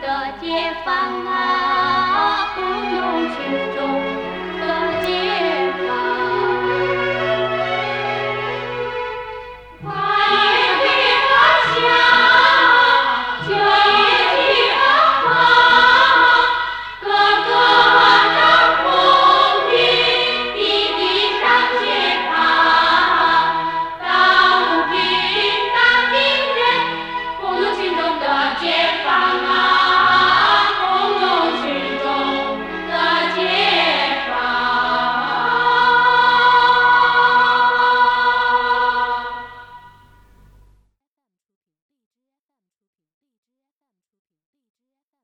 的解放啊。